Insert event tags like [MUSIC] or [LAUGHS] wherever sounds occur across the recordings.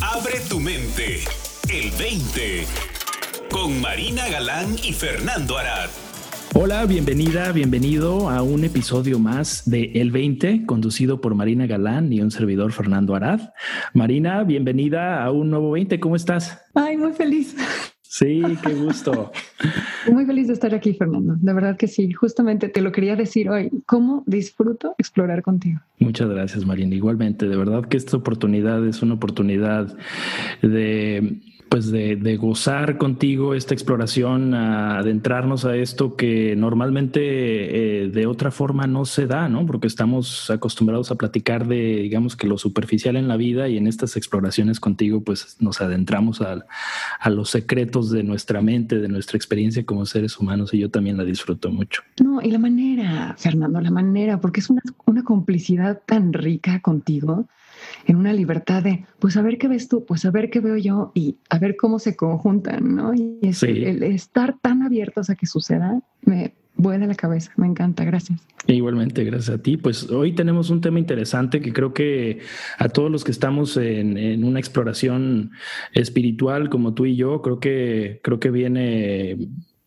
Abre tu mente. El 20. Con Marina Galán y Fernando Arad. Hola, bienvenida, bienvenido a un episodio más de El 20, conducido por Marina Galán y un servidor Fernando Arad. Marina, bienvenida a un nuevo 20, ¿cómo estás? Ay, muy feliz. Sí, qué gusto. [LAUGHS] Muy feliz de estar aquí, Fernando. De verdad que sí. Justamente te lo quería decir hoy. ¿Cómo disfruto explorar contigo? Muchas gracias, Marina. Igualmente, de verdad que esta oportunidad es una oportunidad de pues de, gozar contigo esta exploración, adentrarnos a esto que normalmente eh, de otra forma no se da, ¿no? Porque estamos acostumbrados a platicar de, digamos que lo superficial en la vida y en estas exploraciones contigo, pues nos adentramos a, los secretos de nuestra mente, de nuestra experiencia como seres humanos y yo también la disfruto mucho. No, y la manera, Fernando, la manera, porque es una, una complicidad tan rica contigo en una libertad de, pues a ver qué ves tú, pues a ver qué veo yo y a ver cómo se conjuntan, ¿no? Y el, estar tan abiertos a que suceda me vuela la cabeza, me encanta, gracias. Igualmente, gracias a ti. Pues hoy tenemos un tema interesante que creo que a todos los que estamos en, una exploración espiritual como tú y yo, creo que, creo que viene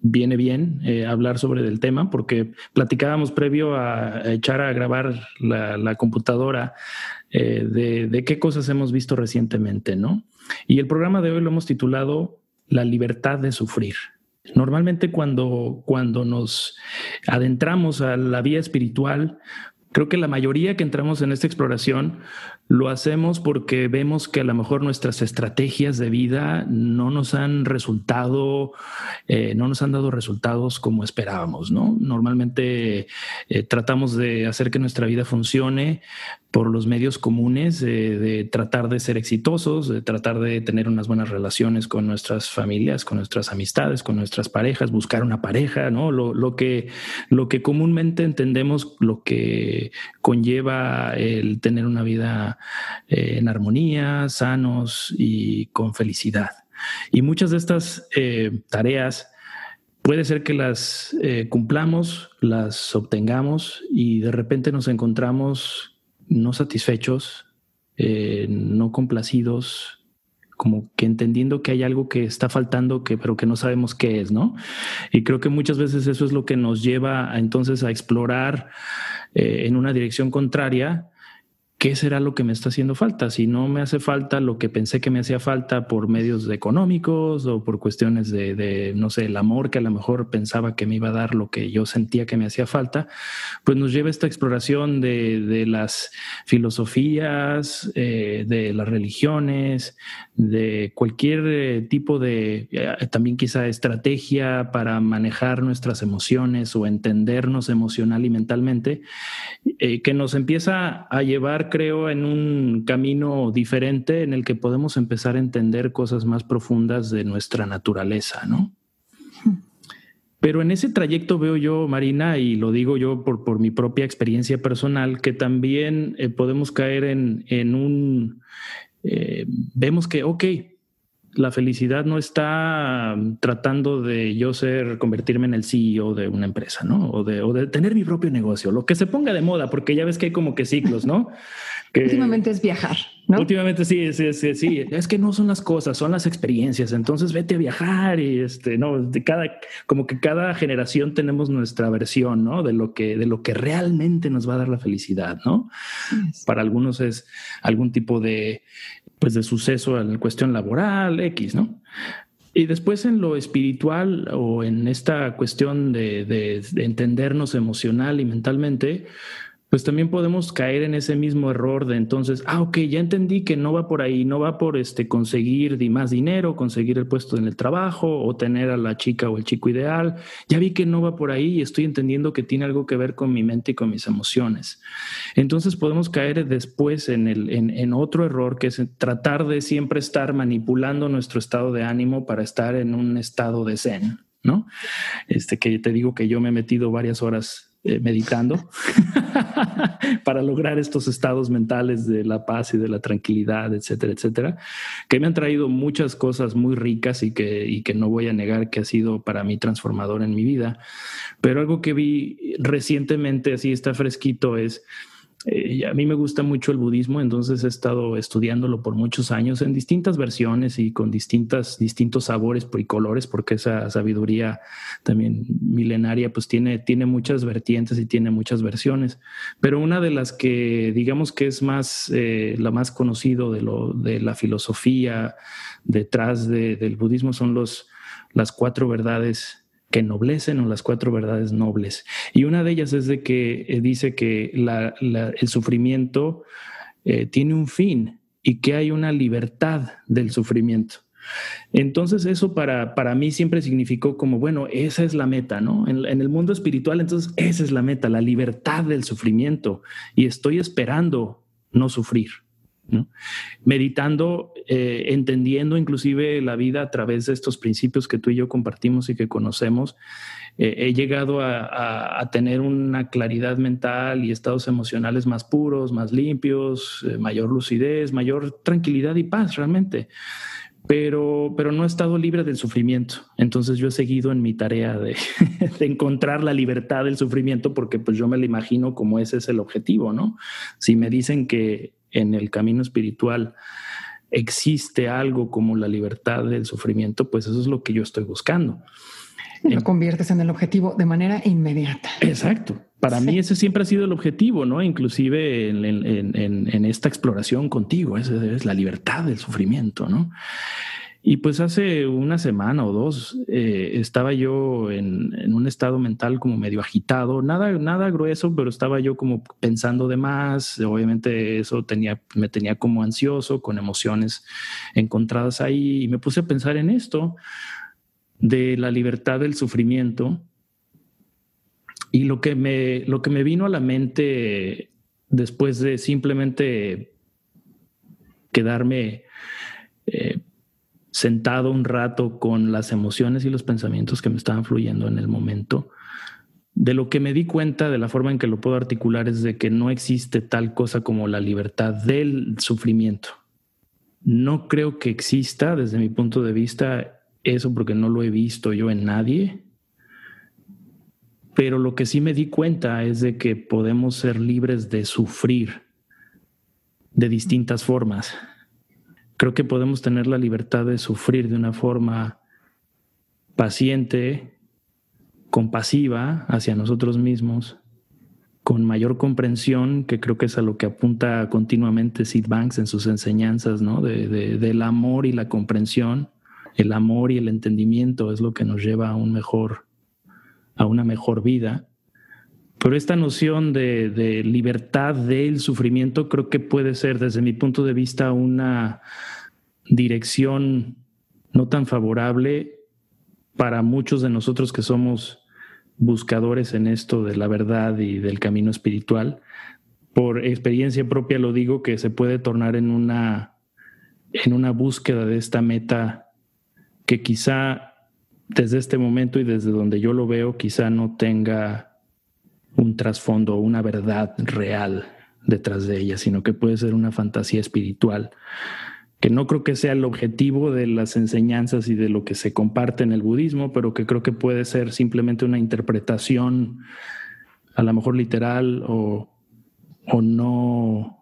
viene bien eh, hablar sobre el tema porque platicábamos previo a, echar a grabar la, computadora eh, de, qué cosas hemos visto recientemente, ¿no? Y el programa de hoy lo hemos titulado La libertad de sufrir. Normalmente cuando, cuando nos adentramos a la vía espiritual, creo que la mayoría que entramos en esta exploración lo hacemos porque vemos que a lo mejor nuestras estrategias de vida no nos han resultado, eh, no nos han dado resultados como esperábamos, ¿no? Normalmente eh, tratamos de hacer que nuestra vida funcione por los medios comunes, de tratar de ser exitosos, de tratar de tener unas buenas relaciones con nuestras familias, con nuestras amistades, con nuestras parejas, buscar una pareja, ¿no? Lo, lo que, lo que comúnmente entendemos, lo que conlleva el tener una vida eh, en armonía, sanos y con felicidad. Y muchas de estas eh, tareas puede ser que las eh, cumplamos, las obtengamos y de repente nos encontramos no satisfechos, no complacidos, como que entendiendo que hay algo que está faltando, que, pero que no sabemos qué es, ¿no? Y creo que muchas veces eso es lo que nos lleva entonces a explorar en una dirección contraria ¿qué será lo que me está haciendo falta? Si no me hace falta lo que pensé que me hacía falta por medios económicos o por cuestiones de, no sé, el amor que a lo mejor pensaba que me iba a dar lo que yo sentía que me hacía falta, pues nos lleva esta exploración de, las filosofías, eh, de las religiones, de cualquier eh, tipo de, eh, también quizá estrategia para manejar nuestras emociones o entendernos emocional y mentalmente, que nos empieza a llevar creo, en un camino diferente en el que podemos empezar a entender cosas más profundas de nuestra naturaleza, ¿no? Pero en ese trayecto veo yo, Marina, y lo digo yo por, por mi propia experiencia personal, que también eh, podemos caer en, en un... Eh, vemos que, ok, la felicidad no está tratando de yo ser, convertirme en el CEO de una empresa, ¿no? O de, o de tener mi propio negocio, lo que se ponga de moda, porque ya ves que hay como que ciclos, ¿no? [LAUGHS] últimamente es viajar, ¿no? Últimamente sí, sí, sí, sí, [LAUGHS] es que no son las cosas, son las experiencias, entonces vete a viajar y este, no, de cada, como que cada generación tenemos nuestra versión, ¿no? De lo que, de lo que realmente nos va a dar la felicidad, ¿no? Para algunos es algún tipo de, pues de suceso en cuestión laboral, X, ¿no? Y después en lo espiritual o en esta cuestión de, de entendernos emocional y mentalmente, pues también podemos caer en ese mismo error de entonces, ah, ok, ya entendí que no va por ahí, no va por este conseguir más dinero, conseguir el puesto en el trabajo o tener a la chica o el chico ideal. Ya vi que no va por ahí y estoy entendiendo que tiene algo que ver con mi mente y con mis emociones. Entonces podemos caer después en, el, en, en otro error que es tratar de siempre estar manipulando nuestro estado de ánimo para estar en un estado de zen. ¿no? Este que te digo que yo me he metido varias horas eh, meditando [LAUGHS] para lograr estos estados mentales de la paz y de la tranquilidad, etcétera, etcétera, que me han traído muchas cosas muy ricas y que, y que no voy a negar que ha sido para mí transformador en mi vida. Pero algo que vi recientemente, así está fresquito, es eh, a mí me gusta mucho el budismo, entonces he estado estudiándolo por muchos años en distintas versiones y con distintas, distintos sabores y colores, porque esa sabiduría también milenaria pues tiene, tiene muchas vertientes y tiene muchas versiones. Pero una de las que digamos que es más, eh, la más conocido de, de la filosofía detrás del budismo son los, las cuatro verdades que ennoblecen o las cuatro verdades nobles. Y una de ellas es de que eh, dice que el sufrimiento eh, tiene un fin y que hay una libertad del sufrimiento. Entonces eso para, para mí siempre significó como, bueno, esa es la meta, ¿no? En, en, el mundo espiritual, entonces esa es la meta, la libertad del sufrimiento. Y estoy esperando no sufrir. Meditando, eh, entendiendo inclusive la vida a través de estos principios que tú y yo compartimos y que conocemos, eh, he llegado a, tener una claridad mental y estados emocionales más puros, más limpios, eh, mayor lucidez, mayor tranquilidad y paz realmente. Pero, pero no he estado libre del sufrimiento. Entonces yo he seguido en mi tarea de, [LAUGHS] de, encontrar la libertad del sufrimiento porque pues yo me lo imagino como ese es el objetivo, ¿no? Si me dicen que en el camino espiritual existe algo como la libertad del sufrimiento, pues eso es lo que yo estoy buscando. Lo conviertes en el objetivo de manera inmediata. Exacto. Para mí ese siempre ha sido el objetivo, ¿no? Inclusive en, esta exploración contigo, esa es la libertad del sufrimiento, ¿no? Y pues hace una semana o dos eh, estaba yo en, un estado mental como medio agitado, nada, nada grueso, pero estaba yo como pensando de más. Obviamente eso tenía, me tenía como ansioso, con emociones encontradas ahí, y me puse a pensar en esto de la libertad del sufrimiento. Y lo que me, lo que me vino a la mente después de simplemente quedarme eh, sentado un rato con las emociones y los pensamientos que me estaban fluyendo en el momento, de lo que me di cuenta de la forma en que lo puedo articular es de que no existe tal cosa como la libertad del sufrimiento. No creo que exista desde mi punto de vista eso porque no lo he visto yo en nadie. Pero lo que sí me di cuenta es de que podemos ser libres de sufrir de distintas formas creo que podemos tener la libertad de sufrir de una forma paciente, compasiva hacia nosotros mismos, con mayor comprensión, que creo que es a lo que apunta continuamente Sid Banks en sus enseñanzas, ¿no? De, del amor y la comprensión. El amor y el entendimiento es lo que nos lleva a un mejor, a una mejor vida. Pero esta noción de, de, libertad del sufrimiento creo que puede ser, desde mi punto de vista, una dirección no tan favorable para muchos de nosotros que somos buscadores en esto de la verdad y del camino espiritual. Por experiencia propia lo digo que se puede tornar en una, en una búsqueda de esta meta que quizá desde este momento y desde donde yo lo veo, quizá no tenga un trasfondo, una verdad real detrás de ella, sino que puede ser una fantasía espiritual, que no creo que sea el objetivo de las enseñanzas y de lo que se comparte en el budismo, pero que creo que puede ser simplemente una interpretación a lo mejor literal o, o no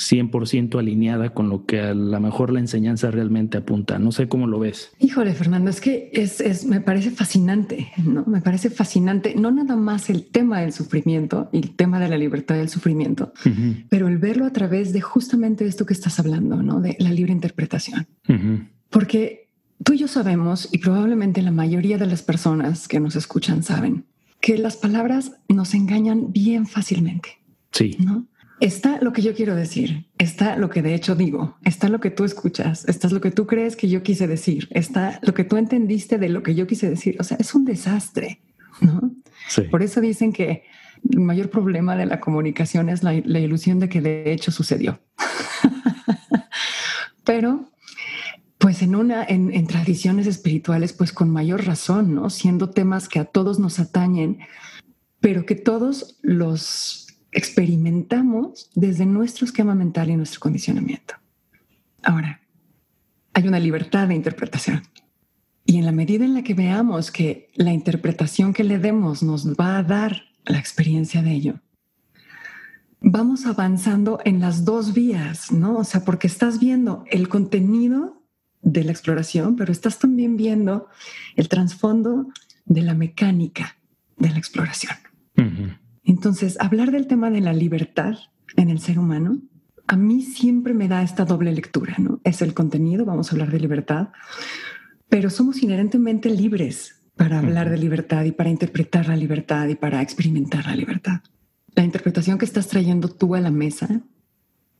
100% alineada con lo que a lo mejor la enseñanza realmente apunta. No sé cómo lo ves. Híjole, Fernando, es que es, es, me parece fascinante, ¿no? Me parece fascinante, no nada más el tema del sufrimiento y el tema de la libertad del sufrimiento, pero el verlo a través de justamente esto que estás hablando, ¿no? De la libre interpretación. Porque tú y yo sabemos, y probablemente la mayoría de las personas que nos escuchan saben, que las palabras nos engañan bien fácilmente. Sí. ¿no? Está lo que yo quiero decir, está lo que de hecho digo, está lo que tú escuchas, está lo que tú crees que yo quise decir, está lo que tú entendiste de lo que yo quise decir. O sea, es un desastre, ¿no? Por eso dicen que el mayor problema de la comunicación es la, ilusión de que de hecho sucedió. [LAUGHS] Pero pues en una, en, en, tradiciones espirituales, pues con mayor razón, ¿no? Siendo temas que a todos nos atañen, pero que todos los experimentamos desde nuestro esquema mental y nuestro condicionamiento. Ahora, hay una libertad de interpretación. Y en la medida en la que veamos que la interpretación que le demos nos va a dar la experiencia de ello, vamos avanzando en las dos vías, ¿no? O sea, porque estás viendo el contenido de la exploración, pero estás también viendo el trasfondo de la mecánica de la exploración. Entonces, hablar del tema de la libertad en el ser humano, a mí siempre me da esta doble lectura, ¿no? Es el contenido, vamos a hablar de libertad, pero somos inherentemente libres para hablar de libertad y para interpretar la libertad y para experimentar la libertad la interpretación que estás trayendo tú a la mesa,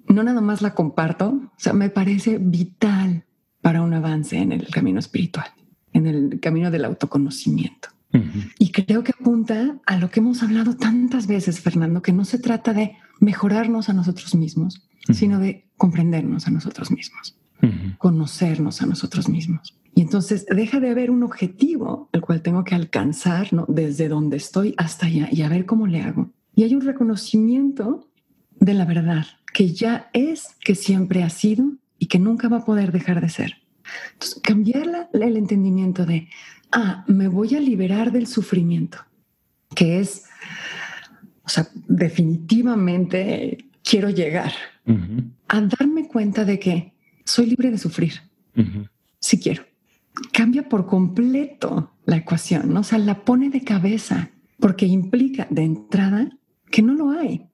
no nada más la comparto, o sea, me parece vital para un avance en el camino espiritual, en el camino del autoconocimiento. Y creo que apunta a lo que hemos hablado tantas veces, Fernando, que no se trata de mejorarnos a nosotros mismos, sino de comprendernos a nosotros mismos, conocernos a nosotros mismos. Y entonces deja de haber un objetivo al cual tengo que alcanzar, ¿no? Desde donde estoy hasta allá y a ver cómo le hago y hay un reconocimiento de la verdad que ya es, que siempre ha sido y que nunca va a poder dejar de ser. Entonces, cambiar el entendimiento de, ah, me voy a liberar del sufrimiento, que es, o sea, definitivamente quiero llegar a darme cuenta de que soy libre de sufrir, si quiero. Cambia por completo la ecuación, ¿no? o sea, la pone de cabeza, porque implica de entrada que no lo hay,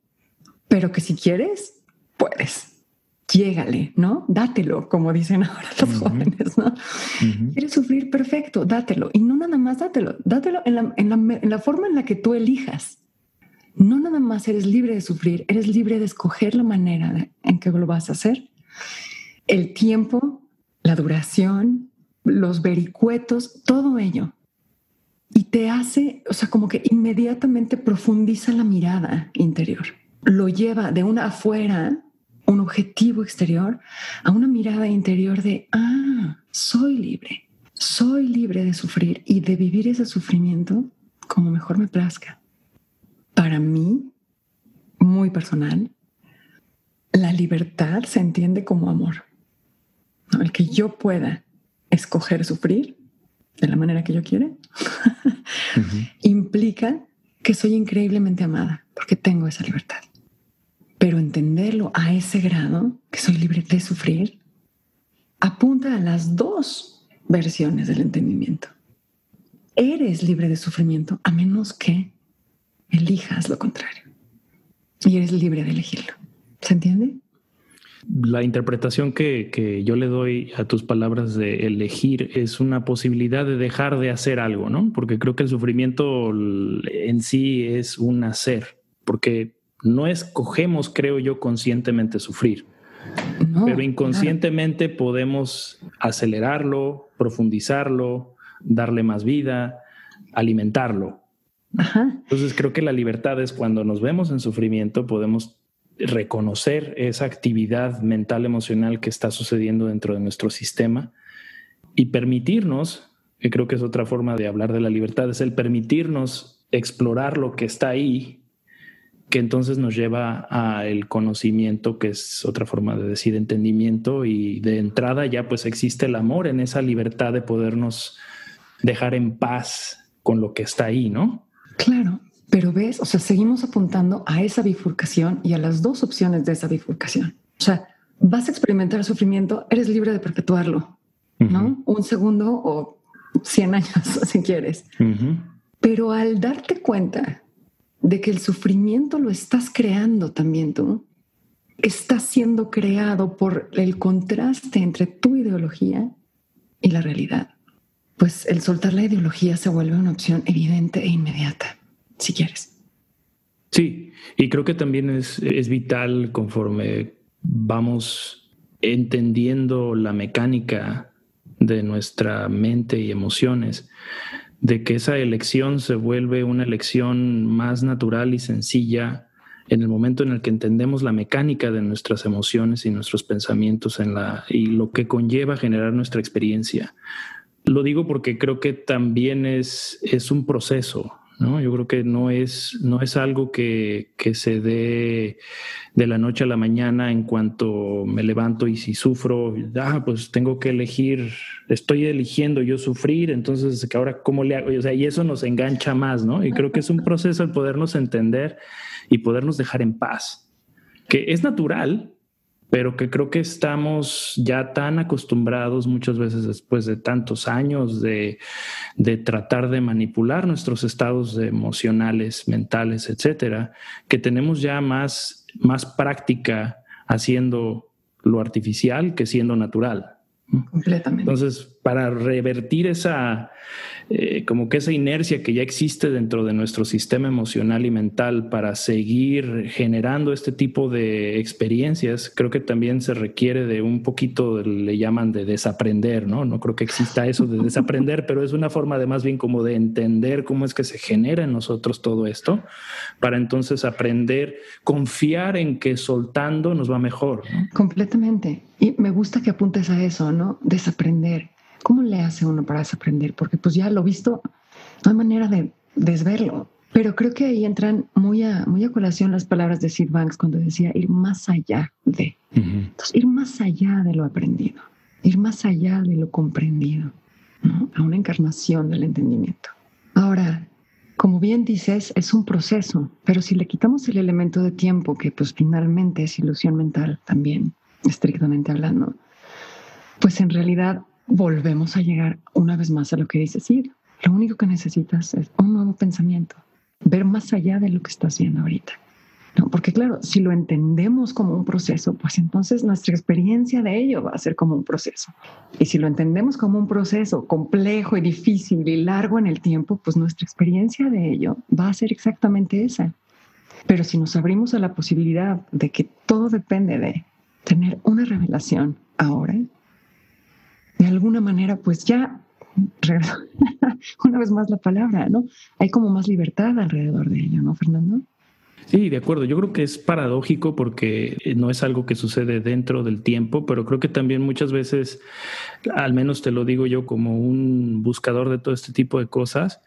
pero que si quieres, puedes. Llégale, ¿no? Dátelo, como dicen ahora los jóvenes, ¿no? ¿Quieres sufrir? Perfecto, dátelo. Y no nada más dátelo, dátelo en la, en la forma en la que tú elijas. No nada más eres libre de sufrir, eres libre de escoger la manera en que lo vas a hacer. El tiempo, la duración, los vericuetos, todo ello y te hace, o sea, como que inmediatamente profundiza la mirada interior. Lo lleva de una afuera, un objetivo exterior, a una mirada interior de, ah, soy libre, soy libre de sufrir y de vivir ese sufrimiento como mejor me plazca. Para mí, muy personal, la libertad se entiende como amor. El que yo pueda escoger sufrir de la manera que yo quiera, [LAUGHS] implica que soy increíblemente amada porque tengo esa libertad. Pero entenderlo a ese grado, que soy libre de sufrir, apunta a las dos versiones del entendimiento. Eres libre de sufrimiento a menos que elijas lo contrario. Y eres libre de elegirlo. ¿Se entiende? la interpretación que, yo le doy a tus palabras de elegir es una posibilidad de dejar de hacer algo, ¿no? Porque creo que el sufrimiento en sí es un hacer, porque no escogemos, creo yo, conscientemente sufrir. pero inconscientemente podemos acelerarlo, profundizarlo, darle más vida, alimentarlo. Entonces creo que la libertad es cuando nos vemos en sufrimiento, podemos reconocer esa actividad mental emocional que está sucediendo dentro de nuestro sistema y permitirnos, que creo que es otra forma de hablar de la libertad, es el permitirnos explorar lo que está ahí, que entonces nos lleva al conocimiento, que es otra forma de decir entendimiento, y de entrada ya pues existe el amor en esa libertad de podernos dejar en paz con lo que está ahí, ¿no? Claro, pero ves, o sea, seguimos apuntando a esa bifurcación y a las dos opciones de esa bifurcación. O sea, vas a experimentar sufrimiento, eres libre de perpetuarlo, ¿no? Un segundo o 100 años, [LAUGHS] si quieres. Pero al darte cuenta de que el sufrimiento lo estás creando también tú, está siendo creado por el contraste entre tu ideología y la realidad, pues el soltar la ideología se vuelve una opción evidente e inmediata si quieres. Sí, y creo que también es, es vital conforme vamos entendiendo la mecánica de nuestra mente y emociones, de que esa elección se vuelve una elección más natural y sencilla en el momento en el que entendemos la mecánica de nuestras emociones y nuestros pensamientos en la, y lo que conlleva generar nuestra experiencia. Lo digo porque creo que también es, es un proceso, ¿no? Yo creo que no es, no es algo que, se dé de la noche a la mañana en cuanto me levanto y si sufro, ah, pues tengo que elegir, estoy eligiendo yo sufrir, entonces ahora cómo le hago, o sea, y eso nos engancha más, ¿no? Y creo que es un proceso el podernos entender y podernos dejar en paz. que es natural, pero que creo que estamos ya tan acostumbrados muchas veces después de tantos años de, tratar de manipular nuestros estados emocionales, mentales, etcétera, que tenemos ya más, más práctica haciendo lo artificial que siendo natural. Completamente. Entonces, para revertir esa, eh, como que esa inercia que ya existe dentro de nuestro sistema emocional y mental para seguir generando este tipo de experiencias, creo que también se requiere de un poquito, le llaman de desaprender, ¿no? No creo que exista eso de desaprender, pero es una forma de más bien como de entender cómo es que se genera en nosotros todo esto, para entonces aprender, confiar en que soltando nos va mejor. Completamente. Y me gusta que apuntes a eso, ¿no? Desaprender ¿Cómo le hace uno para desaprender? Porque pues ya lo visto, no hay manera de desverlo. Pero creo que ahí entran muy a, muy a colación las palabras de Sid Banks cuando decía ir más allá de. Entonces, ir más allá de lo aprendido, ir más allá de lo comprendido, ¿no? a una encarnación del entendimiento. Ahora, como bien dices, es un proceso, pero si le quitamos el elemento de tiempo, que pues finalmente es ilusión mental también, estrictamente hablando, pues en realidad volvemos a llegar una vez más a lo que dice Sid. Lo único que necesitas es un nuevo pensamiento, ver más allá de lo que estás viendo ahorita. ¿No? Porque claro, si lo entendemos como un proceso, pues entonces nuestra experiencia de ello va a ser como un proceso. Y si lo entendemos como un proceso complejo y difícil y largo en el tiempo, pues nuestra experiencia de ello va a ser exactamente esa. Pero si nos abrimos a la posibilidad de que todo depende de tener una revelación ahora, de alguna manera, pues ya, [LAUGHS] una vez más la palabra, ¿no? Hay como más libertad alrededor de ello, ¿no, Fernando? Sí, de acuerdo. Yo creo que es paradójico porque no es algo que sucede dentro del tiempo, pero creo que también muchas veces, al menos te lo digo yo como un buscador de todo este tipo de cosas,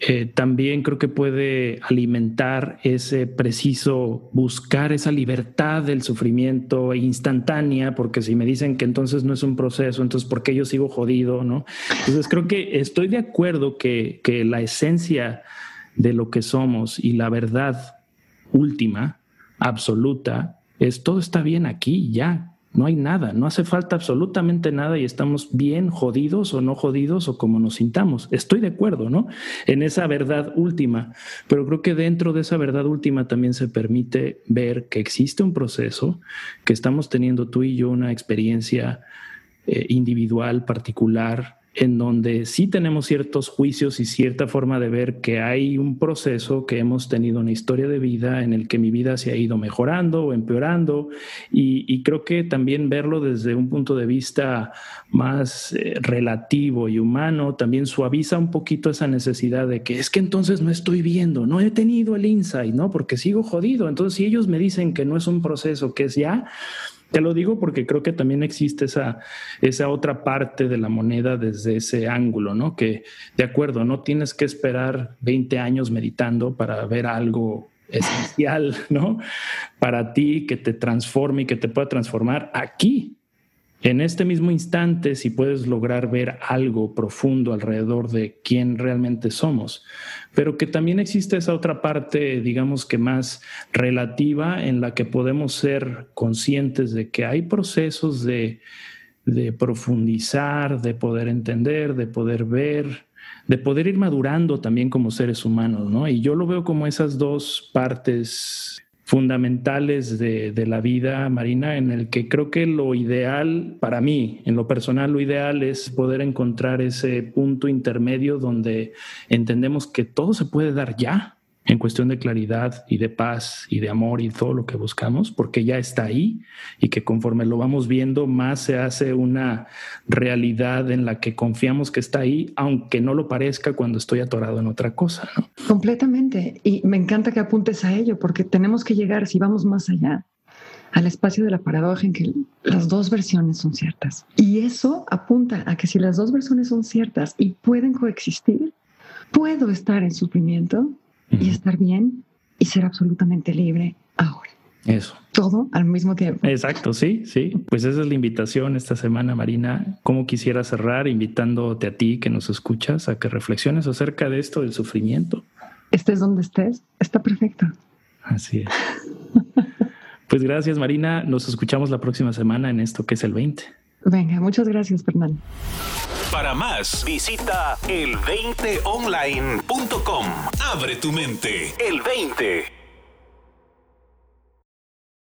eh, también creo que puede alimentar ese preciso buscar esa libertad del sufrimiento instantánea, porque si me dicen que entonces no es un proceso, entonces ¿por qué yo sigo jodido? ¿no? Entonces creo que estoy de acuerdo que, que la esencia de lo que somos y la verdad última, absoluta, es todo está bien aquí, ya, no hay nada, no hace falta absolutamente nada y estamos bien jodidos o no jodidos o como nos sintamos. Estoy de acuerdo, ¿no? En esa verdad última, pero creo que dentro de esa verdad última también se permite ver que existe un proceso, que estamos teniendo tú y yo una experiencia eh, individual, particular, en donde sí tenemos ciertos juicios y cierta forma de ver que hay un proceso, que hemos tenido una historia de vida en el que mi vida se ha ido mejorando o empeorando y, creo que también verlo desde un punto de vista más eh, relativo y humano también suaviza un poquito esa necesidad de que es que entonces no estoy viendo, no he tenido el insight, ¿no? Porque sigo jodido. Entonces, si ellos me dicen que no es un proceso, que es ya, te lo digo porque creo que también existe esa, esa otra parte de la moneda desde ese ángulo, ¿no? Que, de acuerdo, no tienes que esperar 20 años meditando para ver algo esencial, [LAUGHS] ¿no? Para ti, que te transforme y que te pueda transformar aquí, en este mismo instante, si puedes lograr ver algo profundo alrededor de quién realmente somos, pero que también existe esa otra parte, digamos que más relativa, en la que podemos ser conscientes de que hay procesos de, profundizar, de poder entender, de poder ver, de poder ir madurando también como seres humanos, ¿no? Y yo lo veo como esas dos partes fundamentales de, la vida marina en el que creo que lo ideal para mí, en lo personal, lo ideal es poder encontrar ese punto intermedio donde entendemos que todo se puede dar ya, en cuestión de claridad y de paz y de amor y todo lo que buscamos, porque ya está ahí y que conforme lo vamos viendo, más se hace una realidad en la que confiamos que está ahí, aunque no lo parezca cuando estoy atorado en otra cosa. Completamente. Y me encanta que apuntes a ello, porque tenemos que llegar, si vamos más allá, al espacio de la paradoja en que las dos versiones son ciertas. Y eso apunta a que si las dos versiones son ciertas y pueden coexistir, puedo estar en sufrimiento y estar bien y ser absolutamente libre ahora. Eso. Todo al mismo tiempo. Exacto, sí, sí. Pues esa es la invitación esta semana, Marina. ¿Cómo quisiera cerrar invitándote a ti que nos escuchas a que reflexiones acerca de esto del sufrimiento? Estés donde estés, está perfecto. Así es. [LAUGHS] Pues gracias, Marina. Nos escuchamos la próxima semana en esto que es el 20. Venga, muchas gracias, Fernando. Para más, visita el20online.com. Abre tu mente. El 20.